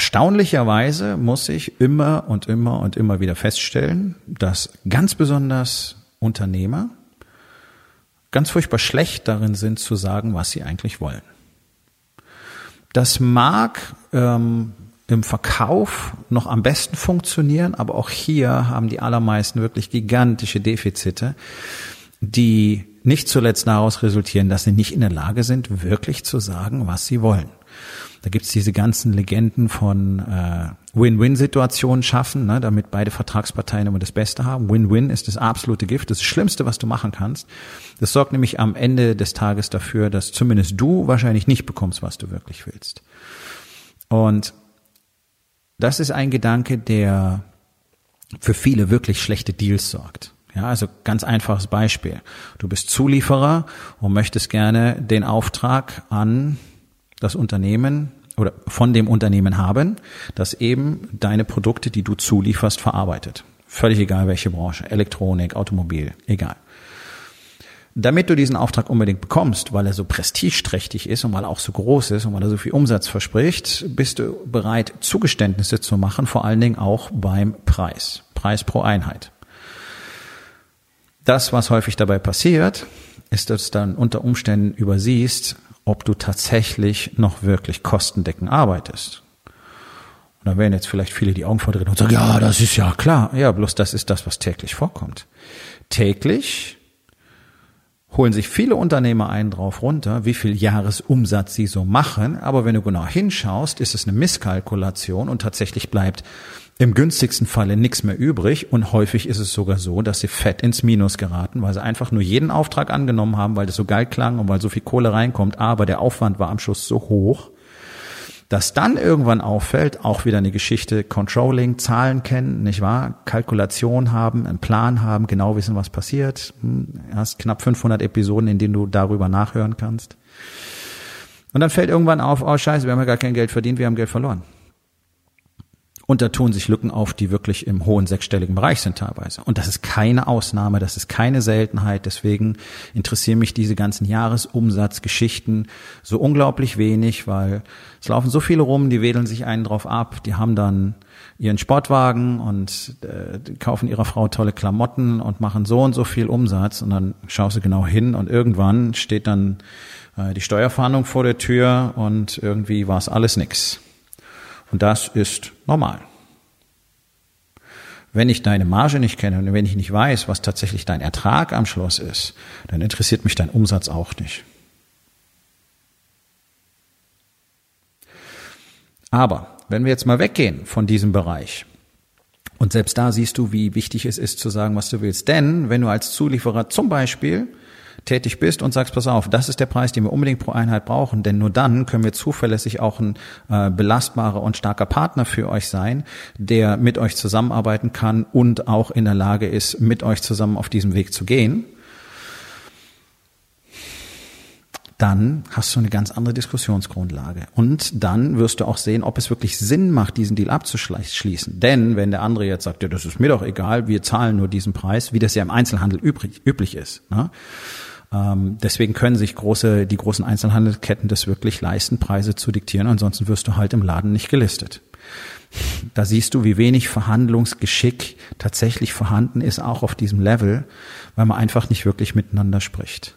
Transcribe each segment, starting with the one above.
Erstaunlicherweise muss ich immer und immer und immer wieder feststellen, dass ganz besonders Unternehmer ganz furchtbar schlecht darin sind zu sagen, was sie eigentlich wollen. Das mag ähm, im Verkauf noch am besten funktionieren, aber auch hier haben die allermeisten wirklich gigantische Defizite, die nicht zuletzt daraus resultieren, dass sie nicht in der Lage sind, wirklich zu sagen, was sie wollen. Da gibt's diese ganzen Legenden von äh, Win-Win-Situationen schaffen, ne, damit beide Vertragsparteien immer das Beste haben. Win-Win ist das absolute Gift, das Schlimmste, was du machen kannst. Das sorgt nämlich am Ende des Tages dafür, dass zumindest du wahrscheinlich nicht bekommst, was du wirklich willst. Und das ist ein Gedanke, der für viele wirklich schlechte Deals sorgt. Ja, also ganz einfaches Beispiel. Du bist Zulieferer und möchtest gerne den Auftrag an das Unternehmen oder von dem Unternehmen haben, das eben deine Produkte, die du zulieferst, verarbeitet. Völlig egal welche Branche, Elektronik, Automobil, egal. Damit du diesen Auftrag unbedingt bekommst, weil er so prestigeträchtig ist und weil er auch so groß ist und weil er so viel Umsatz verspricht, bist du bereit, Zugeständnisse zu machen, vor allen Dingen auch beim Preis. Preis pro Einheit. Das, was häufig dabei passiert, ist, dass du dann unter Umständen übersiehst, ob du tatsächlich noch wirklich kostendeckend arbeitest. Und da werden jetzt vielleicht viele die Augen verdrehen und sagen, ja, das ist ja klar. Ja, bloß das ist das, was täglich vorkommt. Täglich holen sich viele Unternehmer einen drauf runter, wie viel Jahresumsatz sie so machen. Aber wenn du genau hinschaust, ist es eine Misskalkulation und tatsächlich bleibt im günstigsten Falle nichts mehr übrig und häufig ist es sogar so, dass sie fett ins Minus geraten, weil sie einfach nur jeden Auftrag angenommen haben, weil das so geil klang und weil so viel Kohle reinkommt, aber der Aufwand war am Schluss so hoch, dass dann irgendwann auffällt, auch wieder eine Geschichte Controlling, Zahlen kennen, nicht wahr? Kalkulation haben, einen Plan haben, genau wissen, was passiert. Hm, hast knapp 500 Episoden, in denen du darüber nachhören kannst. Und dann fällt irgendwann auf, oh scheiße, wir haben ja gar kein Geld verdient, wir haben Geld verloren. Und da tun sich Lücken auf, die wirklich im hohen sechsstelligen Bereich sind teilweise. Und das ist keine Ausnahme, das ist keine Seltenheit. Deswegen interessieren mich diese ganzen Jahresumsatzgeschichten so unglaublich wenig, weil es laufen so viele rum, die wedeln sich einen drauf ab, die haben dann ihren Sportwagen und äh, kaufen ihrer Frau tolle Klamotten und machen so und so viel Umsatz und dann schaust du genau hin und irgendwann steht dann äh, die Steuerfahndung vor der Tür und irgendwie war es alles nix. Und das ist normal. Wenn ich deine Marge nicht kenne und wenn ich nicht weiß, was tatsächlich dein Ertrag am Schluss ist, dann interessiert mich dein Umsatz auch nicht. Aber wenn wir jetzt mal weggehen von diesem Bereich, und selbst da siehst du, wie wichtig es ist zu sagen, was du willst. Denn wenn du als Zulieferer zum Beispiel tätig bist und sagst, pass auf, das ist der Preis, den wir unbedingt pro Einheit brauchen, denn nur dann können wir zuverlässig auch ein äh, belastbarer und starker Partner für euch sein, der mit euch zusammenarbeiten kann und auch in der Lage ist, mit euch zusammen auf diesem Weg zu gehen. dann hast du eine ganz andere Diskussionsgrundlage. Und dann wirst du auch sehen, ob es wirklich Sinn macht, diesen Deal abzuschließen. Denn wenn der andere jetzt sagt, ja, das ist mir doch egal, wir zahlen nur diesen Preis, wie das ja im Einzelhandel übrig, üblich ist. Ne? Ähm, deswegen können sich große, die großen Einzelhandelsketten das wirklich leisten, Preise zu diktieren. Ansonsten wirst du halt im Laden nicht gelistet. Da siehst du, wie wenig Verhandlungsgeschick tatsächlich vorhanden ist, auch auf diesem Level, weil man einfach nicht wirklich miteinander spricht.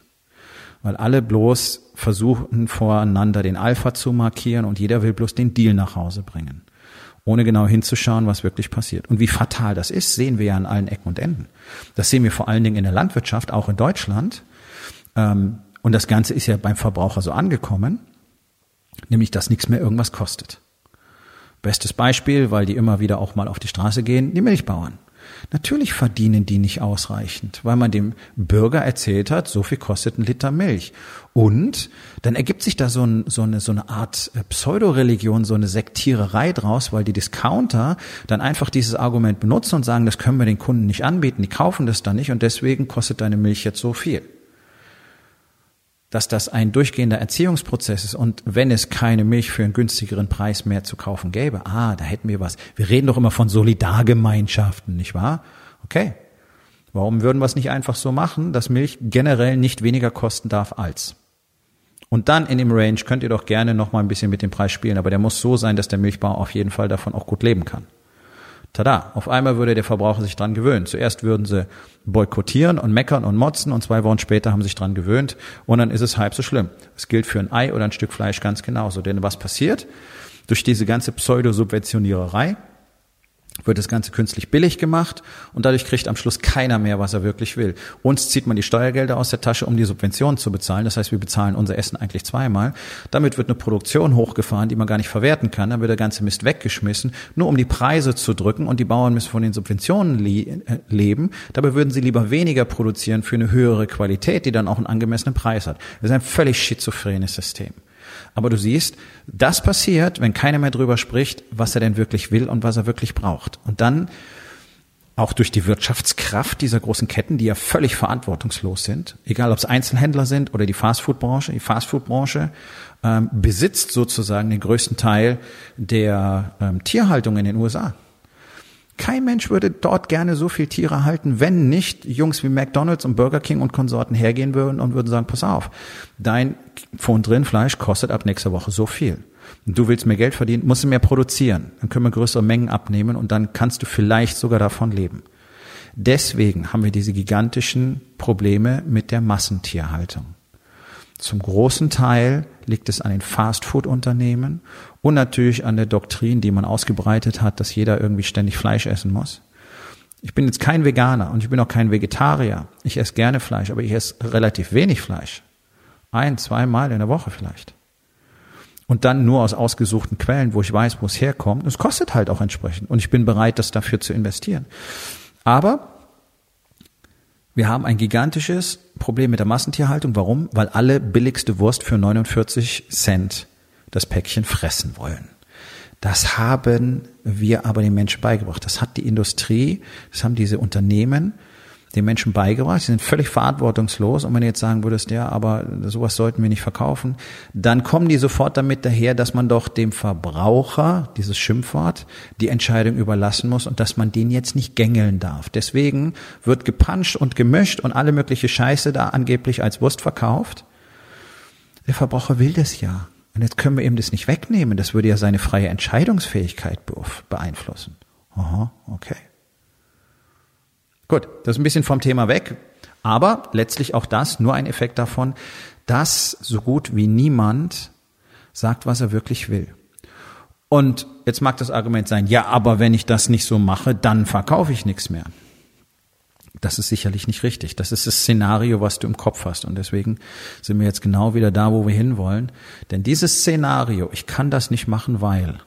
Weil alle bloß versuchen voreinander den Alpha zu markieren und jeder will bloß den Deal nach Hause bringen. Ohne genau hinzuschauen, was wirklich passiert. Und wie fatal das ist, sehen wir ja an allen Ecken und Enden. Das sehen wir vor allen Dingen in der Landwirtschaft, auch in Deutschland ähm, und das Ganze ist ja beim Verbraucher so angekommen, nämlich dass nichts mehr irgendwas kostet. Bestes Beispiel, weil die immer wieder auch mal auf die Straße gehen, die Milchbauern. Natürlich verdienen die nicht ausreichend, weil man dem Bürger erzählt hat, so viel kostet ein Liter Milch. Und dann ergibt sich da so, ein, so, eine, so eine Art äh, Pseudoreligion, so eine Sektiererei draus, weil die Discounter dann einfach dieses Argument benutzen und sagen, das können wir den Kunden nicht anbieten, die kaufen das dann nicht und deswegen kostet deine Milch jetzt so viel dass das ein durchgehender Erziehungsprozess ist und wenn es keine Milch für einen günstigeren Preis mehr zu kaufen gäbe, ah, da hätten wir was. Wir reden doch immer von Solidargemeinschaften, nicht wahr? Okay. Warum würden wir es nicht einfach so machen, dass Milch generell nicht weniger kosten darf als? Und dann in dem Range könnt ihr doch gerne noch mal ein bisschen mit dem Preis spielen, aber der muss so sein, dass der Milchbauer auf jeden Fall davon auch gut leben kann. Tada, auf einmal würde der Verbraucher sich dran gewöhnen. Zuerst würden sie boykottieren und meckern und motzen und zwei Wochen später haben sie sich dran gewöhnt und dann ist es halb so schlimm. Es gilt für ein Ei oder ein Stück Fleisch ganz genauso. Denn was passiert? Durch diese ganze Pseudosubventioniererei wird das Ganze künstlich billig gemacht und dadurch kriegt am Schluss keiner mehr, was er wirklich will. Uns zieht man die Steuergelder aus der Tasche, um die Subventionen zu bezahlen. Das heißt, wir bezahlen unser Essen eigentlich zweimal. Damit wird eine Produktion hochgefahren, die man gar nicht verwerten kann. Dann wird der ganze Mist weggeschmissen, nur um die Preise zu drücken und die Bauern müssen von den Subventionen le äh, leben. Dabei würden sie lieber weniger produzieren für eine höhere Qualität, die dann auch einen angemessenen Preis hat. Das ist ein völlig schizophrenes System. Aber du siehst, das passiert, wenn keiner mehr drüber spricht, was er denn wirklich will und was er wirklich braucht. Und dann auch durch die Wirtschaftskraft dieser großen Ketten, die ja völlig verantwortungslos sind, egal ob es Einzelhändler sind oder die Fastfood-Branche. Die Fastfood-Branche ähm, besitzt sozusagen den größten Teil der ähm, Tierhaltung in den USA. Kein Mensch würde dort gerne so viel Tiere halten, wenn nicht Jungs wie McDonald's und Burger King und Konsorten hergehen würden und würden sagen, pass auf, dein Pfund drin Fleisch kostet ab nächster Woche so viel. Du willst mehr Geld verdienen, musst du mehr produzieren. Dann können wir größere Mengen abnehmen und dann kannst du vielleicht sogar davon leben. Deswegen haben wir diese gigantischen Probleme mit der Massentierhaltung. Zum großen Teil liegt es an den Fastfood-Unternehmen und natürlich an der Doktrin, die man ausgebreitet hat, dass jeder irgendwie ständig Fleisch essen muss. Ich bin jetzt kein Veganer und ich bin auch kein Vegetarier. Ich esse gerne Fleisch, aber ich esse relativ wenig Fleisch. Ein, zweimal in der Woche vielleicht. Und dann nur aus ausgesuchten Quellen, wo ich weiß, wo es herkommt. Es kostet halt auch entsprechend. Und ich bin bereit, das dafür zu investieren. Aber wir haben ein gigantisches Problem mit der Massentierhaltung. Warum? Weil alle billigste Wurst für 49 Cent das Päckchen fressen wollen. Das haben wir aber den Menschen beigebracht. Das hat die Industrie, das haben diese Unternehmen den Menschen beigebracht. Sie sind völlig verantwortungslos. Und wenn du jetzt sagen würdest, ja, aber sowas sollten wir nicht verkaufen, dann kommen die sofort damit daher, dass man doch dem Verbraucher, dieses Schimpfwort, die Entscheidung überlassen muss und dass man den jetzt nicht gängeln darf. Deswegen wird gepanscht und gemischt und alle mögliche Scheiße da angeblich als Wurst verkauft. Der Verbraucher will das ja. Und jetzt können wir ihm das nicht wegnehmen. Das würde ja seine freie Entscheidungsfähigkeit beeinflussen. Aha, okay. Gut, das ist ein bisschen vom Thema weg, aber letztlich auch das nur ein Effekt davon, dass so gut wie niemand sagt, was er wirklich will. Und jetzt mag das Argument sein, ja, aber wenn ich das nicht so mache, dann verkaufe ich nichts mehr. Das ist sicherlich nicht richtig. Das ist das Szenario, was du im Kopf hast. Und deswegen sind wir jetzt genau wieder da, wo wir hinwollen. Denn dieses Szenario, ich kann das nicht machen, weil,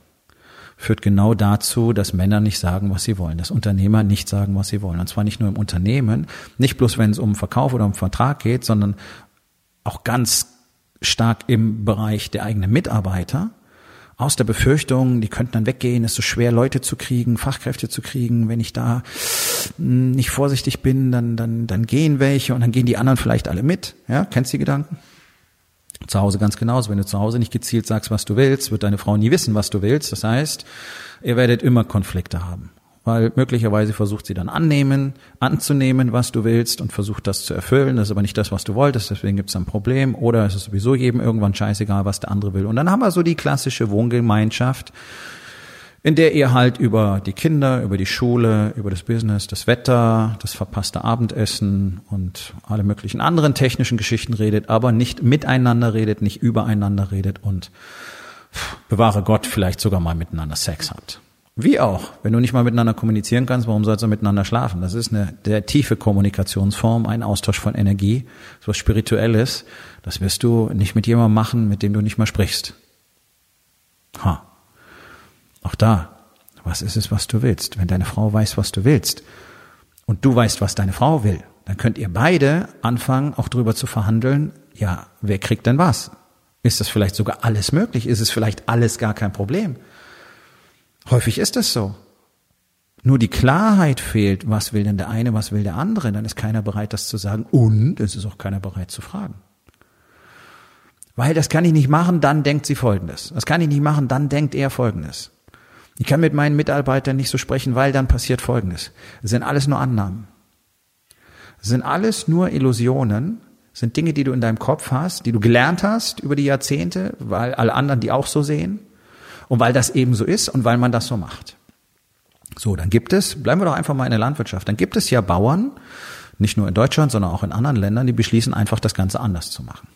führt genau dazu, dass Männer nicht sagen, was sie wollen, dass Unternehmer nicht sagen, was sie wollen. Und zwar nicht nur im Unternehmen, nicht bloß wenn es um Verkauf oder um Vertrag geht, sondern auch ganz stark im Bereich der eigenen Mitarbeiter. Aus der Befürchtung, die könnten dann weggehen, es ist so schwer, Leute zu kriegen, Fachkräfte zu kriegen. Wenn ich da hm, nicht vorsichtig bin, dann, dann, dann gehen welche und dann gehen die anderen vielleicht alle mit. Ja, kennst du die Gedanken? Zu Hause ganz genauso. Wenn du zu Hause nicht gezielt sagst, was du willst, wird deine Frau nie wissen, was du willst. Das heißt, ihr werdet immer Konflikte haben. Weil möglicherweise versucht sie dann annehmen, anzunehmen, was du willst und versucht das zu erfüllen. Das ist aber nicht das, was du wolltest, deswegen gibt es ein Problem. Oder es ist sowieso jedem irgendwann scheißegal, was der andere will. Und dann haben wir so die klassische Wohngemeinschaft, in der ihr halt über die Kinder, über die Schule, über das Business, das Wetter, das verpasste Abendessen und alle möglichen anderen technischen Geschichten redet, aber nicht miteinander redet, nicht übereinander redet und bewahre Gott vielleicht sogar mal miteinander Sex habt. Wie auch, wenn du nicht mal miteinander kommunizieren kannst, warum sollst du miteinander schlafen? Das ist eine der tiefe Kommunikationsform, ein Austausch von Energie, so was Spirituelles. Das wirst du nicht mit jemandem machen, mit dem du nicht mal sprichst. Ha. Auch da, was ist es, was du willst? Wenn deine Frau weiß, was du willst und du weißt, was deine Frau will, dann könnt ihr beide anfangen, auch drüber zu verhandeln, ja, wer kriegt denn was? Ist das vielleicht sogar alles möglich? Ist es vielleicht alles gar kein Problem? Häufig ist es so. Nur die Klarheit fehlt, was will denn der eine, was will der andere, dann ist keiner bereit, das zu sagen und es ist auch keiner bereit zu fragen. Weil das kann ich nicht machen, dann denkt sie Folgendes. Das kann ich nicht machen, dann denkt er Folgendes. Ich kann mit meinen Mitarbeitern nicht so sprechen, weil dann passiert Folgendes. Das sind alles nur Annahmen. Das sind alles nur Illusionen, das sind Dinge, die du in deinem Kopf hast, die du gelernt hast über die Jahrzehnte, weil alle anderen die auch so sehen und weil das eben so ist und weil man das so macht. So, dann gibt es, bleiben wir doch einfach mal in der Landwirtschaft, dann gibt es ja Bauern, nicht nur in Deutschland, sondern auch in anderen Ländern, die beschließen einfach das Ganze anders zu machen.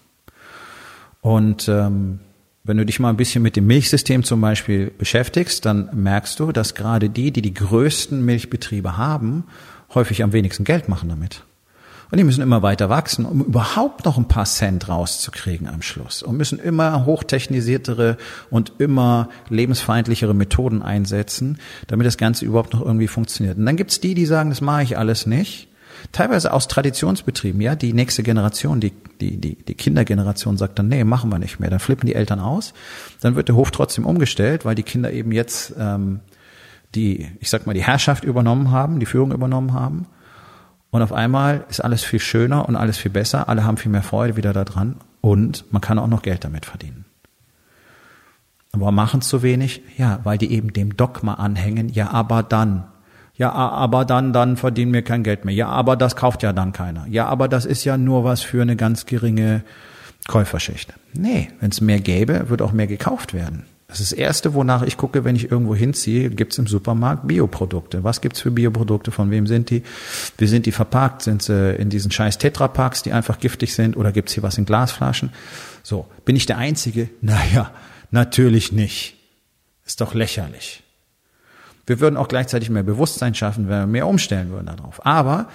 Und ähm, wenn du dich mal ein bisschen mit dem Milchsystem zum Beispiel beschäftigst, dann merkst du, dass gerade die, die die größten Milchbetriebe haben, häufig am wenigsten Geld machen damit. Und die müssen immer weiter wachsen, um überhaupt noch ein paar Cent rauszukriegen am Schluss. Und müssen immer hochtechnisiertere und immer lebensfeindlichere Methoden einsetzen, damit das Ganze überhaupt noch irgendwie funktioniert. Und dann gibt's die, die sagen, das mache ich alles nicht teilweise aus Traditionsbetrieben, ja, die nächste Generation, die, die, die, die Kindergeneration sagt dann, nee, machen wir nicht mehr. Dann flippen die Eltern aus. Dann wird der Hof trotzdem umgestellt, weil die Kinder eben jetzt ähm, die, ich sag mal, die Herrschaft übernommen haben, die Führung übernommen haben. Und auf einmal ist alles viel schöner und alles viel besser. Alle haben viel mehr Freude wieder daran und man kann auch noch Geld damit verdienen. Aber machen zu wenig? Ja, weil die eben dem Dogma anhängen. Ja, aber dann. Ja, aber dann, dann verdienen wir kein Geld mehr. Ja, aber das kauft ja dann keiner. Ja, aber das ist ja nur was für eine ganz geringe Käuferschicht. Nee, wenn es mehr gäbe, wird auch mehr gekauft werden. Das ist das Erste, wonach ich gucke, wenn ich irgendwo hinziehe, gibt's im Supermarkt Bioprodukte. Was gibt's für Bioprodukte? Von wem sind die? Wie sind die verpackt? Sind sie in diesen scheiß Tetrapacks, die einfach giftig sind? Oder gibt's hier was in Glasflaschen? So, bin ich der Einzige? Naja, natürlich nicht. Ist doch lächerlich. Wir würden auch gleichzeitig mehr Bewusstsein schaffen, wenn wir mehr umstellen würden darauf. Aber,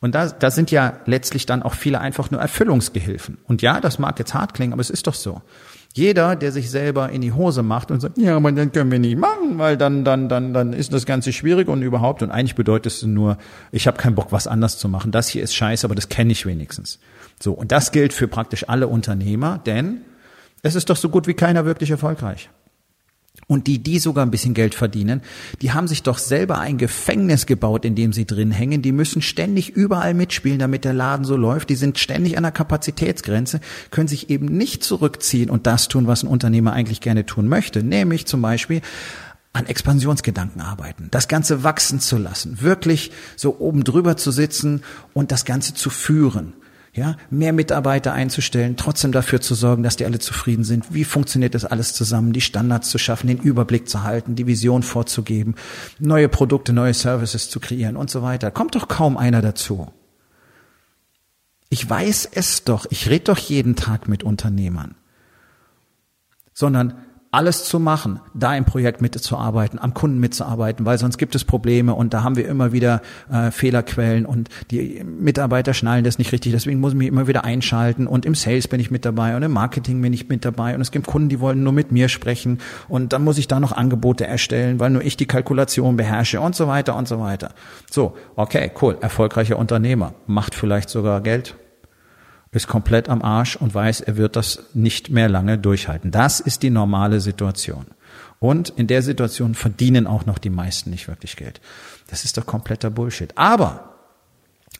und da, da sind ja letztlich dann auch viele einfach nur Erfüllungsgehilfen. Und ja, das mag jetzt hart klingen, aber es ist doch so. Jeder, der sich selber in die Hose macht und sagt, ja, aber dann können wir nicht machen, weil dann, dann, dann, dann ist das Ganze schwierig und überhaupt. Und eigentlich bedeutet es nur, ich habe keinen Bock, was anders zu machen. Das hier ist scheiße, aber das kenne ich wenigstens. So, und das gilt für praktisch alle Unternehmer, denn es ist doch so gut wie keiner wirklich erfolgreich. Und die, die sogar ein bisschen Geld verdienen, die haben sich doch selber ein Gefängnis gebaut, in dem sie drin hängen. Die müssen ständig überall mitspielen, damit der Laden so läuft. Die sind ständig an der Kapazitätsgrenze, können sich eben nicht zurückziehen und das tun, was ein Unternehmer eigentlich gerne tun möchte. Nämlich zum Beispiel an Expansionsgedanken arbeiten, das Ganze wachsen zu lassen, wirklich so oben drüber zu sitzen und das Ganze zu führen ja, mehr Mitarbeiter einzustellen, trotzdem dafür zu sorgen, dass die alle zufrieden sind. Wie funktioniert das alles zusammen? Die Standards zu schaffen, den Überblick zu halten, die Vision vorzugeben, neue Produkte, neue Services zu kreieren und so weiter. Kommt doch kaum einer dazu. Ich weiß es doch. Ich rede doch jeden Tag mit Unternehmern. Sondern alles zu machen, da im Projekt mitzuarbeiten, am Kunden mitzuarbeiten, weil sonst gibt es Probleme und da haben wir immer wieder äh, Fehlerquellen und die Mitarbeiter schnallen das nicht richtig, deswegen muss ich mich immer wieder einschalten und im Sales bin ich mit dabei und im Marketing bin ich mit dabei und es gibt Kunden, die wollen nur mit mir sprechen und dann muss ich da noch Angebote erstellen, weil nur ich die Kalkulation beherrsche und so weiter und so weiter. So, okay, cool, erfolgreicher Unternehmer, macht vielleicht sogar Geld, ist komplett am Arsch und weiß, er wird das nicht mehr lange durchhalten. Das ist die normale Situation. Und in der Situation verdienen auch noch die meisten nicht wirklich Geld. Das ist doch kompletter Bullshit. Aber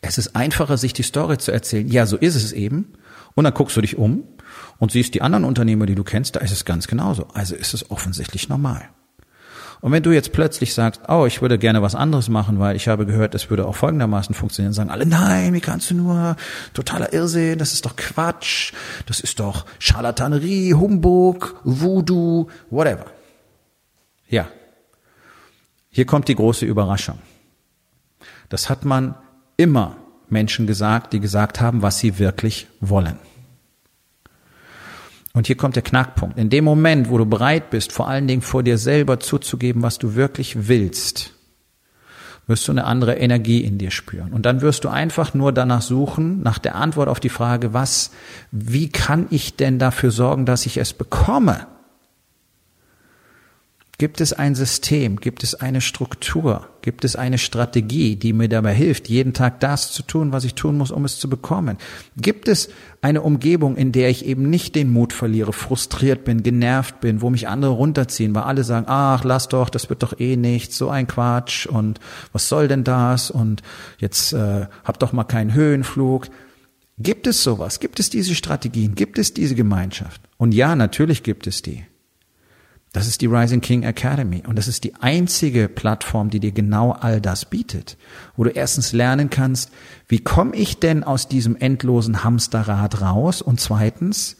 es ist einfacher, sich die Story zu erzählen. Ja, so ist es eben. Und dann guckst du dich um und siehst die anderen Unternehmer, die du kennst, da ist es ganz genauso. Also ist es offensichtlich normal. Und wenn du jetzt plötzlich sagst, oh, ich würde gerne was anderes machen, weil ich habe gehört, es würde auch folgendermaßen funktionieren, sagen alle, nein, wie kannst du nur, totaler Irrsinn, das ist doch Quatsch, das ist doch Charlatanerie, Humbug, Voodoo, whatever. Ja. Hier kommt die große Überraschung. Das hat man immer Menschen gesagt, die gesagt haben, was sie wirklich wollen. Und hier kommt der Knackpunkt. In dem Moment, wo du bereit bist, vor allen Dingen vor dir selber zuzugeben, was du wirklich willst, wirst du eine andere Energie in dir spüren. Und dann wirst du einfach nur danach suchen, nach der Antwort auf die Frage, was, wie kann ich denn dafür sorgen, dass ich es bekomme? Gibt es ein System? Gibt es eine Struktur? Gibt es eine Strategie, die mir dabei hilft, jeden Tag das zu tun, was ich tun muss, um es zu bekommen? Gibt es eine Umgebung, in der ich eben nicht den Mut verliere, frustriert bin, genervt bin, wo mich andere runterziehen, weil alle sagen, ach, lass doch, das wird doch eh nichts, so ein Quatsch und was soll denn das und jetzt äh, hab doch mal keinen Höhenflug. Gibt es sowas? Gibt es diese Strategien? Gibt es diese Gemeinschaft? Und ja, natürlich gibt es die. Das ist die Rising King Academy. Und das ist die einzige Plattform, die dir genau all das bietet, wo du erstens lernen kannst, wie komme ich denn aus diesem endlosen Hamsterrad raus? Und zweitens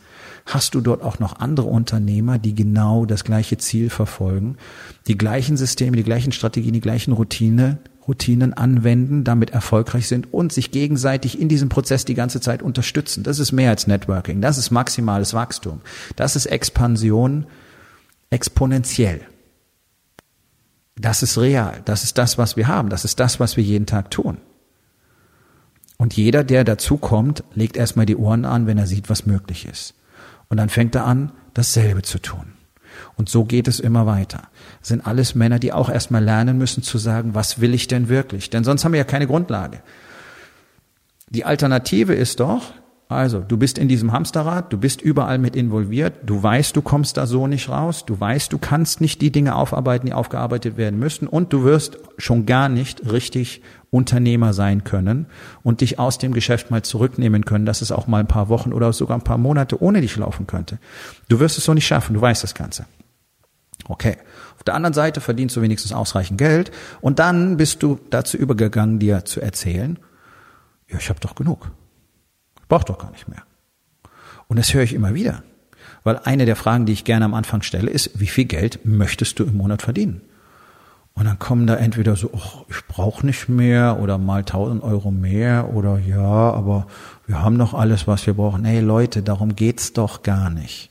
hast du dort auch noch andere Unternehmer, die genau das gleiche Ziel verfolgen, die gleichen Systeme, die gleichen Strategien, die gleichen Routine, Routinen anwenden, damit erfolgreich sind und sich gegenseitig in diesem Prozess die ganze Zeit unterstützen. Das ist mehr als Networking, das ist maximales Wachstum, das ist Expansion exponentiell. Das ist real. Das ist das, was wir haben. Das ist das, was wir jeden Tag tun. Und jeder, der dazukommt, legt erstmal die Ohren an, wenn er sieht, was möglich ist. Und dann fängt er an, dasselbe zu tun. Und so geht es immer weiter. Das sind alles Männer, die auch erstmal lernen müssen zu sagen, was will ich denn wirklich? Denn sonst haben wir ja keine Grundlage. Die Alternative ist doch, also, du bist in diesem Hamsterrad, du bist überall mit involviert, du weißt, du kommst da so nicht raus, du weißt, du kannst nicht die Dinge aufarbeiten, die aufgearbeitet werden müssen und du wirst schon gar nicht richtig Unternehmer sein können und dich aus dem Geschäft mal zurücknehmen können, dass es auch mal ein paar Wochen oder sogar ein paar Monate ohne dich laufen könnte. Du wirst es so nicht schaffen, du weißt das Ganze. Okay. Auf der anderen Seite verdienst du wenigstens ausreichend Geld und dann bist du dazu übergegangen, dir zu erzählen, ja, ich habe doch genug. Braucht doch gar nicht mehr. Und das höre ich immer wieder. Weil eine der Fragen, die ich gerne am Anfang stelle, ist, wie viel Geld möchtest du im Monat verdienen? Und dann kommen da entweder so, oh, ich brauche nicht mehr oder mal 1000 Euro mehr oder ja, aber wir haben doch alles, was wir brauchen. Hey Leute, darum geht's doch gar nicht.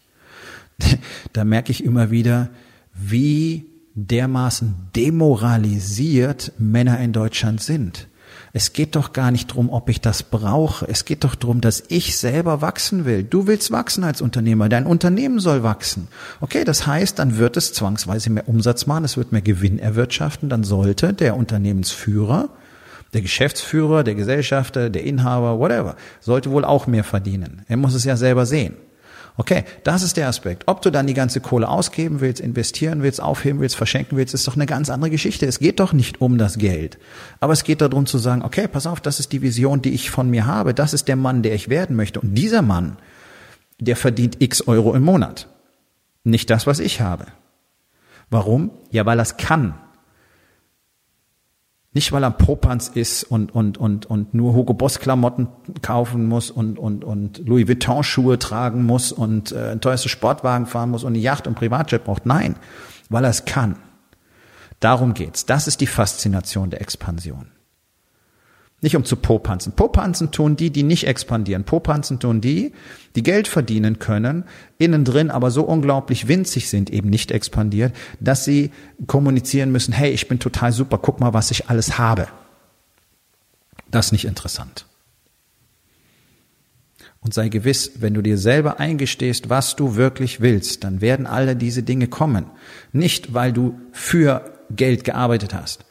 da merke ich immer wieder, wie dermaßen demoralisiert Männer in Deutschland sind. Es geht doch gar nicht drum, ob ich das brauche. Es geht doch drum, dass ich selber wachsen will. Du willst wachsen als Unternehmer. Dein Unternehmen soll wachsen. Okay, das heißt, dann wird es zwangsweise mehr Umsatz machen. Es wird mehr Gewinn erwirtschaften. Dann sollte der Unternehmensführer, der Geschäftsführer, der Gesellschafter, der Inhaber, whatever, sollte wohl auch mehr verdienen. Er muss es ja selber sehen. Okay, das ist der Aspekt. Ob du dann die ganze Kohle ausgeben willst, investieren willst, aufheben willst, verschenken willst, ist doch eine ganz andere Geschichte. Es geht doch nicht um das Geld. Aber es geht darum zu sagen, okay, pass auf, das ist die Vision, die ich von mir habe. Das ist der Mann, der ich werden möchte. Und dieser Mann, der verdient x Euro im Monat. Nicht das, was ich habe. Warum? Ja, weil er es kann. Nicht, weil er Popanz ist und, und, und, und nur Hugo Boss Klamotten kaufen muss und, und, und Louis Vuitton Schuhe tragen muss und äh, ein teuerster Sportwagen fahren muss und eine Yacht und Privatjet braucht. Nein, weil er es kann. Darum geht's. Das ist die Faszination der Expansion. Nicht um zu Popanzen. Popanzen tun die, die nicht expandieren. Popanzen tun die, die Geld verdienen können, innen drin aber so unglaublich winzig sind, eben nicht expandiert, dass sie kommunizieren müssen, hey, ich bin total super, guck mal, was ich alles habe. Das ist nicht interessant. Und sei gewiss, wenn du dir selber eingestehst, was du wirklich willst, dann werden alle diese Dinge kommen. Nicht, weil du für Geld gearbeitet hast,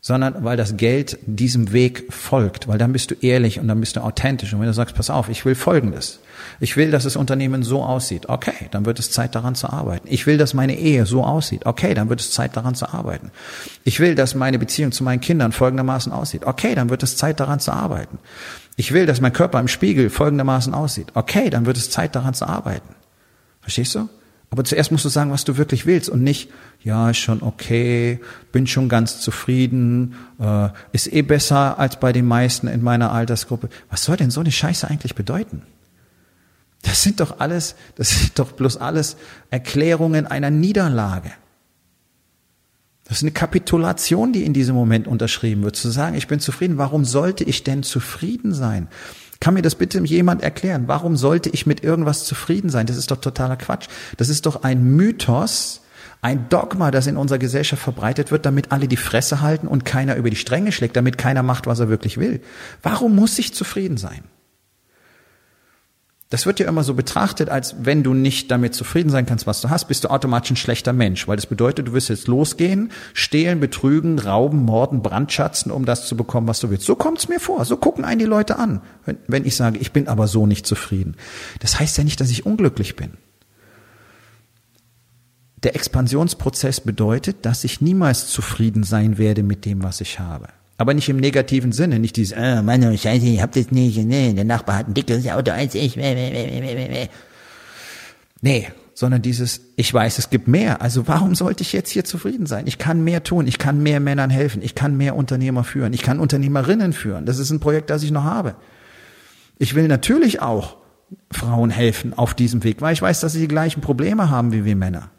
sondern weil das Geld diesem Weg folgt, weil dann bist du ehrlich und dann bist du authentisch. Und wenn du sagst, pass auf, ich will Folgendes. Ich will, dass das Unternehmen so aussieht. Okay, dann wird es Zeit daran zu arbeiten. Ich will, dass meine Ehe so aussieht. Okay, dann wird es Zeit daran zu arbeiten. Ich will, dass meine Beziehung zu meinen Kindern folgendermaßen aussieht. Okay, dann wird es Zeit daran zu arbeiten. Ich will, dass mein Körper im Spiegel folgendermaßen aussieht. Okay, dann wird es Zeit daran zu arbeiten. Verstehst du? Aber zuerst musst du sagen, was du wirklich willst und nicht, ja, ist schon okay, bin schon ganz zufrieden, äh, ist eh besser als bei den meisten in meiner Altersgruppe. Was soll denn so eine Scheiße eigentlich bedeuten? Das sind doch alles, das sind doch bloß alles Erklärungen einer Niederlage. Das ist eine Kapitulation, die in diesem Moment unterschrieben wird. Zu sagen, ich bin zufrieden. Warum sollte ich denn zufrieden sein? Kann mir das bitte jemand erklären? Warum sollte ich mit irgendwas zufrieden sein? Das ist doch totaler Quatsch. Das ist doch ein Mythos, ein Dogma, das in unserer Gesellschaft verbreitet wird, damit alle die Fresse halten und keiner über die Stränge schlägt, damit keiner macht, was er wirklich will. Warum muss ich zufrieden sein? Das wird ja immer so betrachtet, als wenn du nicht damit zufrieden sein kannst, was du hast, bist du automatisch ein schlechter Mensch, weil das bedeutet, du wirst jetzt losgehen, stehlen, betrügen, rauben, morden, brandschatzen, um das zu bekommen, was du willst. So kommt's mir vor, so gucken einen die Leute an, wenn, wenn ich sage, ich bin aber so nicht zufrieden. Das heißt ja nicht, dass ich unglücklich bin. Der Expansionsprozess bedeutet, dass ich niemals zufrieden sein werde mit dem, was ich habe. Aber nicht im negativen Sinne, nicht dieses, äh, Mann, scheiße, ich hab das nicht, nee, der Nachbar hat ein dickes Auto als ich, nee, sondern dieses, ich weiß, es gibt mehr, also warum sollte ich jetzt hier zufrieden sein? Ich kann mehr tun, ich kann mehr Männern helfen, ich kann mehr Unternehmer führen, ich kann Unternehmerinnen führen, das ist ein Projekt, das ich noch habe. Ich will natürlich auch Frauen helfen auf diesem Weg, weil ich weiß, dass sie die gleichen Probleme haben wie wir Männer.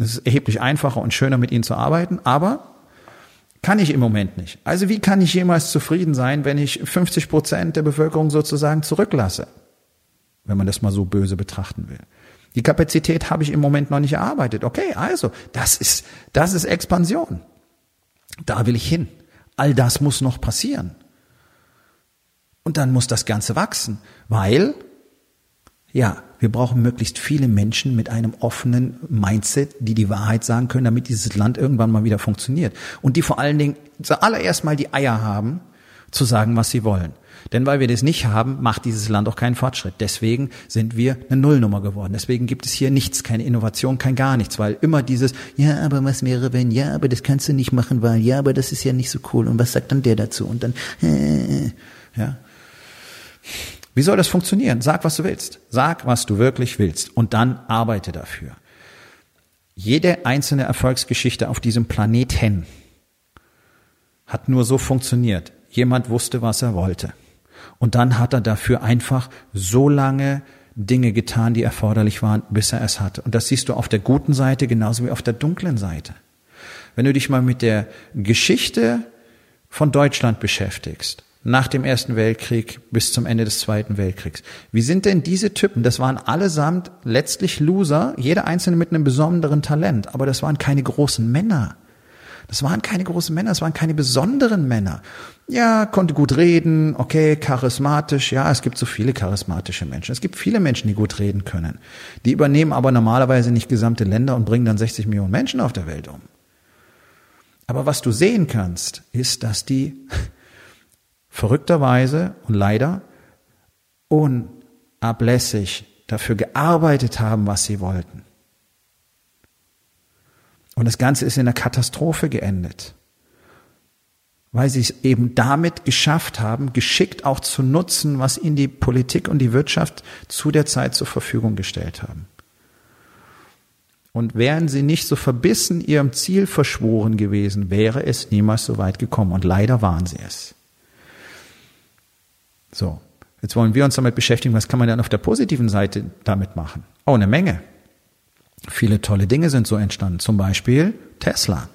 Es ist erheblich einfacher und schöner, mit ihnen zu arbeiten, aber kann ich im Moment nicht. Also wie kann ich jemals zufrieden sein, wenn ich 50 Prozent der Bevölkerung sozusagen zurücklasse? Wenn man das mal so böse betrachten will. Die Kapazität habe ich im Moment noch nicht erarbeitet. Okay, also, das ist, das ist Expansion. Da will ich hin. All das muss noch passieren. Und dann muss das Ganze wachsen, weil, ja, wir brauchen möglichst viele Menschen mit einem offenen Mindset, die die Wahrheit sagen können, damit dieses Land irgendwann mal wieder funktioniert. Und die vor allen Dingen zuallererst mal die Eier haben, zu sagen, was sie wollen. Denn weil wir das nicht haben, macht dieses Land auch keinen Fortschritt. Deswegen sind wir eine Nullnummer geworden. Deswegen gibt es hier nichts, keine Innovation, kein gar nichts, weil immer dieses, ja, aber was wäre wenn, ja, aber das kannst du nicht machen, weil, ja, aber das ist ja nicht so cool. Und was sagt dann der dazu? Und dann, äh, ja. Wie soll das funktionieren? Sag, was du willst. Sag, was du wirklich willst. Und dann arbeite dafür. Jede einzelne Erfolgsgeschichte auf diesem Planeten hat nur so funktioniert. Jemand wusste, was er wollte. Und dann hat er dafür einfach so lange Dinge getan, die erforderlich waren, bis er es hatte. Und das siehst du auf der guten Seite genauso wie auf der dunklen Seite. Wenn du dich mal mit der Geschichte von Deutschland beschäftigst, nach dem Ersten Weltkrieg bis zum Ende des Zweiten Weltkriegs. Wie sind denn diese Typen? Das waren allesamt letztlich Loser, jeder einzelne mit einem besonderen Talent, aber das waren keine großen Männer. Das waren keine großen Männer, das waren keine besonderen Männer. Ja, konnte gut reden, okay, charismatisch, ja, es gibt so viele charismatische Menschen. Es gibt viele Menschen, die gut reden können. Die übernehmen aber normalerweise nicht gesamte Länder und bringen dann 60 Millionen Menschen auf der Welt um. Aber was du sehen kannst, ist, dass die verrückterweise und leider unablässig dafür gearbeitet haben, was sie wollten. Und das Ganze ist in einer Katastrophe geendet, weil sie es eben damit geschafft haben, geschickt auch zu nutzen, was ihnen die Politik und die Wirtschaft zu der Zeit zur Verfügung gestellt haben. Und wären sie nicht so verbissen ihrem Ziel verschworen gewesen, wäre es niemals so weit gekommen. Und leider waren sie es. So, jetzt wollen wir uns damit beschäftigen, was kann man dann auf der positiven Seite damit machen? Oh, eine Menge. Viele tolle Dinge sind so entstanden. Zum Beispiel Tesla.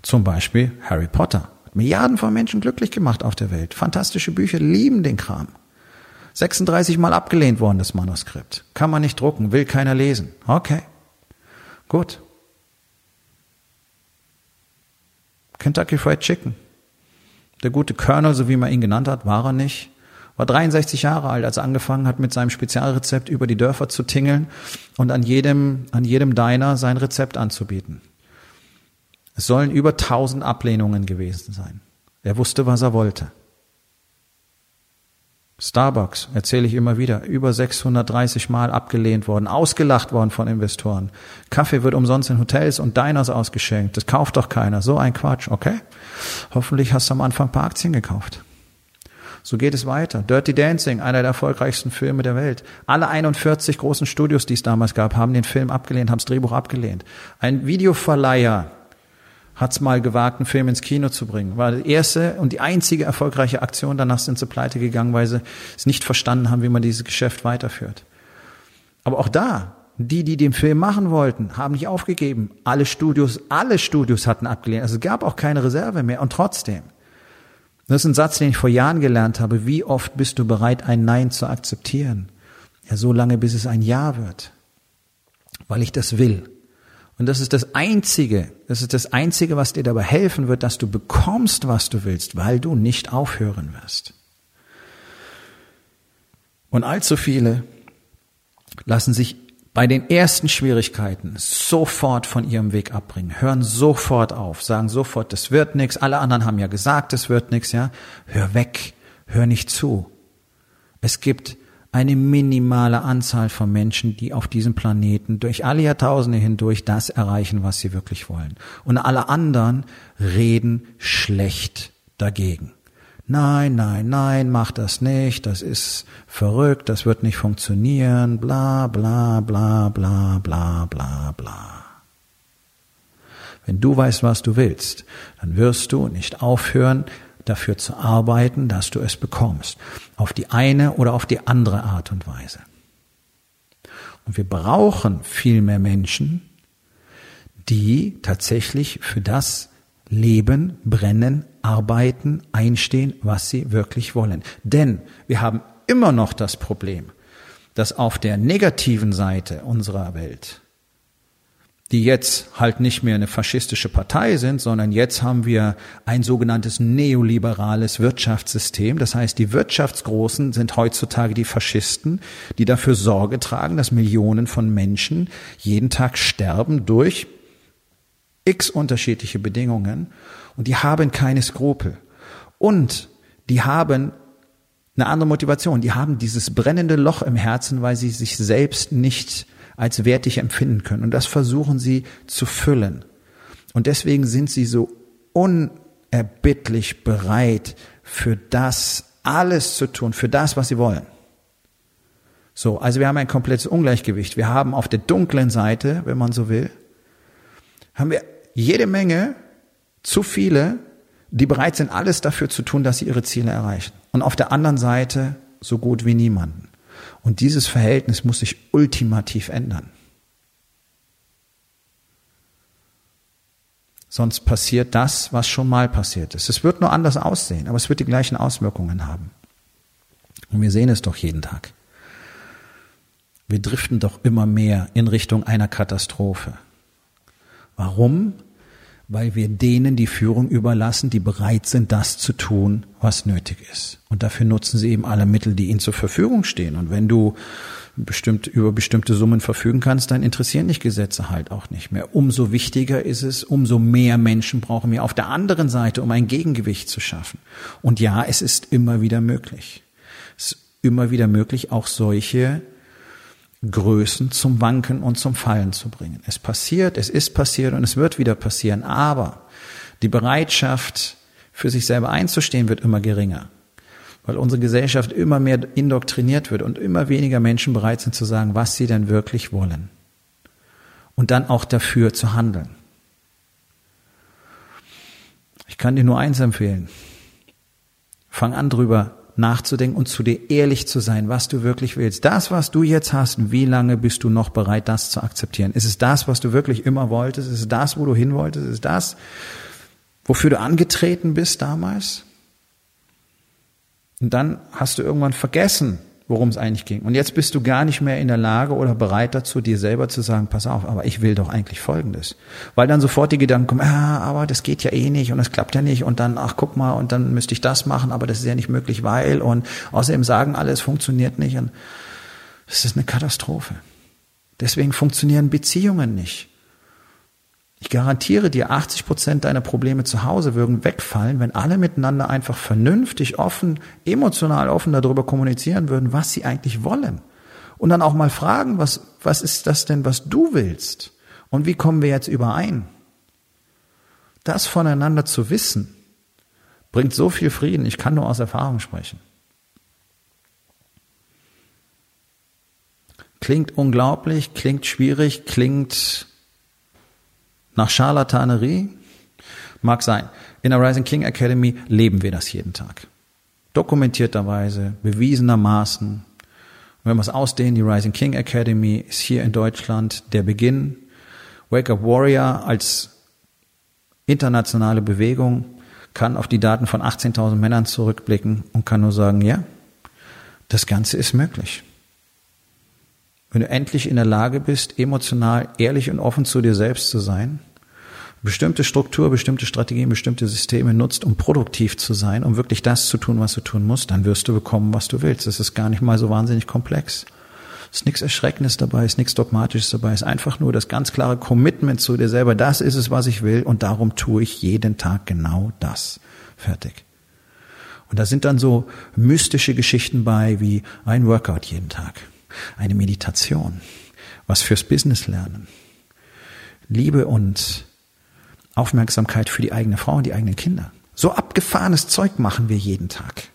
Zum Beispiel Harry Potter. Milliarden von Menschen glücklich gemacht auf der Welt. Fantastische Bücher, lieben den Kram. 36 Mal abgelehnt worden, das Manuskript. Kann man nicht drucken, will keiner lesen. Okay. Gut. Kentucky Fried Chicken. Der gute Colonel, so wie man ihn genannt hat, war er nicht. War 63 Jahre alt, als er angefangen hat, mit seinem Spezialrezept über die Dörfer zu tingeln und an jedem, an jedem Diner sein Rezept anzubieten. Es sollen über 1000 Ablehnungen gewesen sein. Er wusste, was er wollte. Starbucks, erzähle ich immer wieder, über 630 Mal abgelehnt worden, ausgelacht worden von Investoren. Kaffee wird umsonst in Hotels und Diners ausgeschenkt. Das kauft doch keiner. So ein Quatsch, okay? Hoffentlich hast du am Anfang ein paar Aktien gekauft. So geht es weiter. Dirty Dancing, einer der erfolgreichsten Filme der Welt. Alle 41 großen Studios, die es damals gab, haben den Film abgelehnt, haben das Drehbuch abgelehnt. Ein Videoverleiher hat es mal gewagt, einen Film ins Kino zu bringen. War die erste und die einzige erfolgreiche Aktion. Danach sind sie pleite gegangen, weil sie es nicht verstanden haben, wie man dieses Geschäft weiterführt. Aber auch da, die, die den Film machen wollten, haben nicht aufgegeben. Alle Studios, alle Studios hatten abgelehnt. Also es gab auch keine Reserve mehr. Und trotzdem, das ist ein Satz, den ich vor Jahren gelernt habe. Wie oft bist du bereit, ein Nein zu akzeptieren? Ja, so lange, bis es ein Ja wird. Weil ich das will. Und das ist das Einzige, das ist das Einzige, was dir dabei helfen wird, dass du bekommst, was du willst, weil du nicht aufhören wirst. Und allzu viele lassen sich bei den ersten Schwierigkeiten sofort von ihrem Weg abbringen, hören sofort auf, sagen sofort, das wird nichts, alle anderen haben ja gesagt, es wird nichts, ja. Hör weg, hör nicht zu. Es gibt eine minimale Anzahl von Menschen, die auf diesem Planeten durch alle Jahrtausende hindurch das erreichen, was sie wirklich wollen. Und alle anderen reden schlecht dagegen. Nein, nein, nein, mach das nicht, das ist verrückt, das wird nicht funktionieren, bla bla bla bla bla bla bla. Wenn du weißt, was du willst, dann wirst du nicht aufhören, dafür zu arbeiten, dass du es bekommst. Auf die eine oder auf die andere Art und Weise. Und wir brauchen viel mehr Menschen, die tatsächlich für das leben, brennen, arbeiten, einstehen, was sie wirklich wollen. Denn wir haben immer noch das Problem, dass auf der negativen Seite unserer Welt die jetzt halt nicht mehr eine faschistische Partei sind, sondern jetzt haben wir ein sogenanntes neoliberales Wirtschaftssystem. Das heißt, die Wirtschaftsgroßen sind heutzutage die Faschisten, die dafür Sorge tragen, dass Millionen von Menschen jeden Tag sterben durch x unterschiedliche Bedingungen und die haben keine Skrupel. Und die haben eine andere Motivation. Die haben dieses brennende Loch im Herzen, weil sie sich selbst nicht als wertig empfinden können. Und das versuchen sie zu füllen. Und deswegen sind sie so unerbittlich bereit, für das alles zu tun, für das, was sie wollen. So, also wir haben ein komplettes Ungleichgewicht. Wir haben auf der dunklen Seite, wenn man so will, haben wir jede Menge, zu viele, die bereit sind, alles dafür zu tun, dass sie ihre Ziele erreichen. Und auf der anderen Seite so gut wie niemanden. Und dieses Verhältnis muss sich ultimativ ändern. Sonst passiert das, was schon mal passiert ist. Es wird nur anders aussehen, aber es wird die gleichen Auswirkungen haben. Und wir sehen es doch jeden Tag. Wir driften doch immer mehr in Richtung einer Katastrophe. Warum? Weil wir denen die Führung überlassen, die bereit sind, das zu tun, was nötig ist. Und dafür nutzen sie eben alle Mittel, die ihnen zur Verfügung stehen. Und wenn du bestimmt über bestimmte Summen verfügen kannst, dann interessieren dich Gesetze halt auch nicht mehr. Umso wichtiger ist es, umso mehr Menschen brauchen wir auf der anderen Seite, um ein Gegengewicht zu schaffen. Und ja, es ist immer wieder möglich. Es ist immer wieder möglich, auch solche Größen zum Wanken und zum Fallen zu bringen. Es passiert, es ist passiert und es wird wieder passieren, aber die Bereitschaft, für sich selber einzustehen, wird immer geringer, weil unsere Gesellschaft immer mehr indoktriniert wird und immer weniger Menschen bereit sind zu sagen, was sie denn wirklich wollen und dann auch dafür zu handeln. Ich kann dir nur eins empfehlen. Fang an drüber nachzudenken und zu dir ehrlich zu sein, was du wirklich willst. Das, was du jetzt hast, wie lange bist du noch bereit, das zu akzeptieren? Ist es das, was du wirklich immer wolltest? Ist es das, wo du hin wolltest? Ist es das, wofür du angetreten bist damals? Und dann hast du irgendwann vergessen, worum es eigentlich ging. Und jetzt bist du gar nicht mehr in der Lage oder bereit dazu, dir selber zu sagen, pass auf, aber ich will doch eigentlich Folgendes. Weil dann sofort die Gedanken kommen, ah, aber das geht ja eh nicht und das klappt ja nicht und dann, ach guck mal, und dann müsste ich das machen, aber das ist ja nicht möglich, weil und außerdem sagen alle, es funktioniert nicht und das ist eine Katastrophe. Deswegen funktionieren Beziehungen nicht. Ich garantiere dir, 80 Prozent deiner Probleme zu Hause würden wegfallen, wenn alle miteinander einfach vernünftig, offen, emotional offen darüber kommunizieren würden, was sie eigentlich wollen. Und dann auch mal fragen, was, was ist das denn, was du willst? Und wie kommen wir jetzt überein? Das voneinander zu wissen, bringt so viel Frieden. Ich kann nur aus Erfahrung sprechen. Klingt unglaublich, klingt schwierig, klingt nach Charlatanerie? Mag sein. In der Rising King Academy leben wir das jeden Tag. Dokumentierterweise, bewiesenermaßen. Und wenn wir es ausdehnen, die Rising King Academy ist hier in Deutschland der Beginn. Wake Up Warrior als internationale Bewegung kann auf die Daten von 18.000 Männern zurückblicken und kann nur sagen, ja, das Ganze ist möglich. Wenn du endlich in der Lage bist, emotional ehrlich und offen zu dir selbst zu sein, bestimmte Struktur, bestimmte Strategien, bestimmte Systeme nutzt, um produktiv zu sein, um wirklich das zu tun, was du tun musst, dann wirst du bekommen, was du willst. Es ist gar nicht mal so wahnsinnig komplex. Es ist nichts Erschreckendes dabei, es ist nichts Dogmatisches dabei, es ist einfach nur das ganz klare Commitment zu dir selber. Das ist es, was ich will und darum tue ich jeden Tag genau das. Fertig. Und da sind dann so mystische Geschichten bei wie ein Workout jeden Tag, eine Meditation, was fürs Business lernen, Liebe und Aufmerksamkeit für die eigene Frau und die eigenen Kinder. So abgefahrenes Zeug machen wir jeden Tag.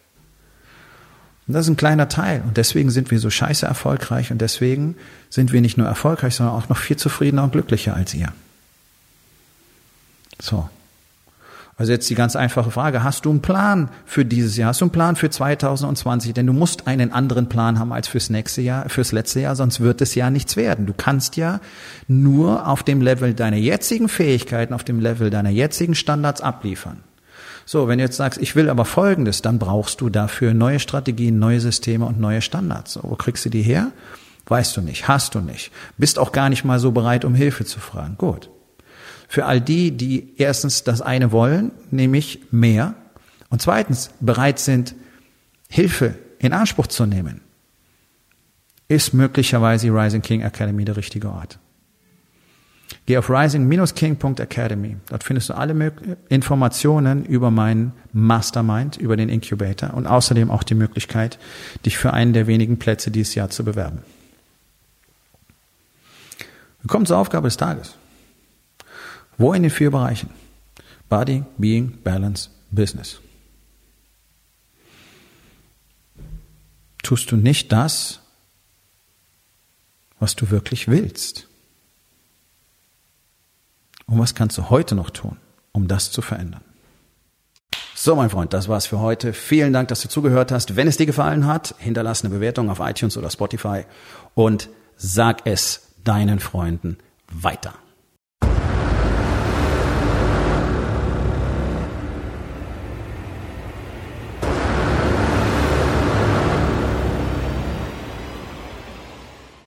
Und das ist ein kleiner Teil. Und deswegen sind wir so scheiße erfolgreich und deswegen sind wir nicht nur erfolgreich, sondern auch noch viel zufriedener und glücklicher als ihr. So. Also jetzt die ganz einfache Frage, hast du einen Plan für dieses Jahr? Hast du einen Plan für 2020? Denn du musst einen anderen Plan haben als fürs nächste Jahr, fürs letzte Jahr, sonst wird es ja nichts werden. Du kannst ja nur auf dem Level deiner jetzigen Fähigkeiten, auf dem Level deiner jetzigen Standards abliefern. So, wenn du jetzt sagst, ich will aber Folgendes, dann brauchst du dafür neue Strategien, neue Systeme und neue Standards. So, wo kriegst du die her? Weißt du nicht, hast du nicht. Bist auch gar nicht mal so bereit, um Hilfe zu fragen. Gut. Für all die, die erstens das eine wollen, nämlich mehr, und zweitens bereit sind, Hilfe in Anspruch zu nehmen, ist möglicherweise die Rising King Academy der richtige Ort. Geh auf rising-king.academy. Dort findest du alle Informationen über meinen Mastermind, über den Incubator und außerdem auch die Möglichkeit, dich für einen der wenigen Plätze dieses Jahr zu bewerben. Wir kommen zur Aufgabe des Tages. Wo in den vier Bereichen? Body, Being, Balance, Business. Tust du nicht das, was du wirklich willst? Und was kannst du heute noch tun, um das zu verändern? So, mein Freund, das war's für heute. Vielen Dank, dass du zugehört hast. Wenn es dir gefallen hat, hinterlass eine Bewertung auf iTunes oder Spotify und sag es deinen Freunden weiter.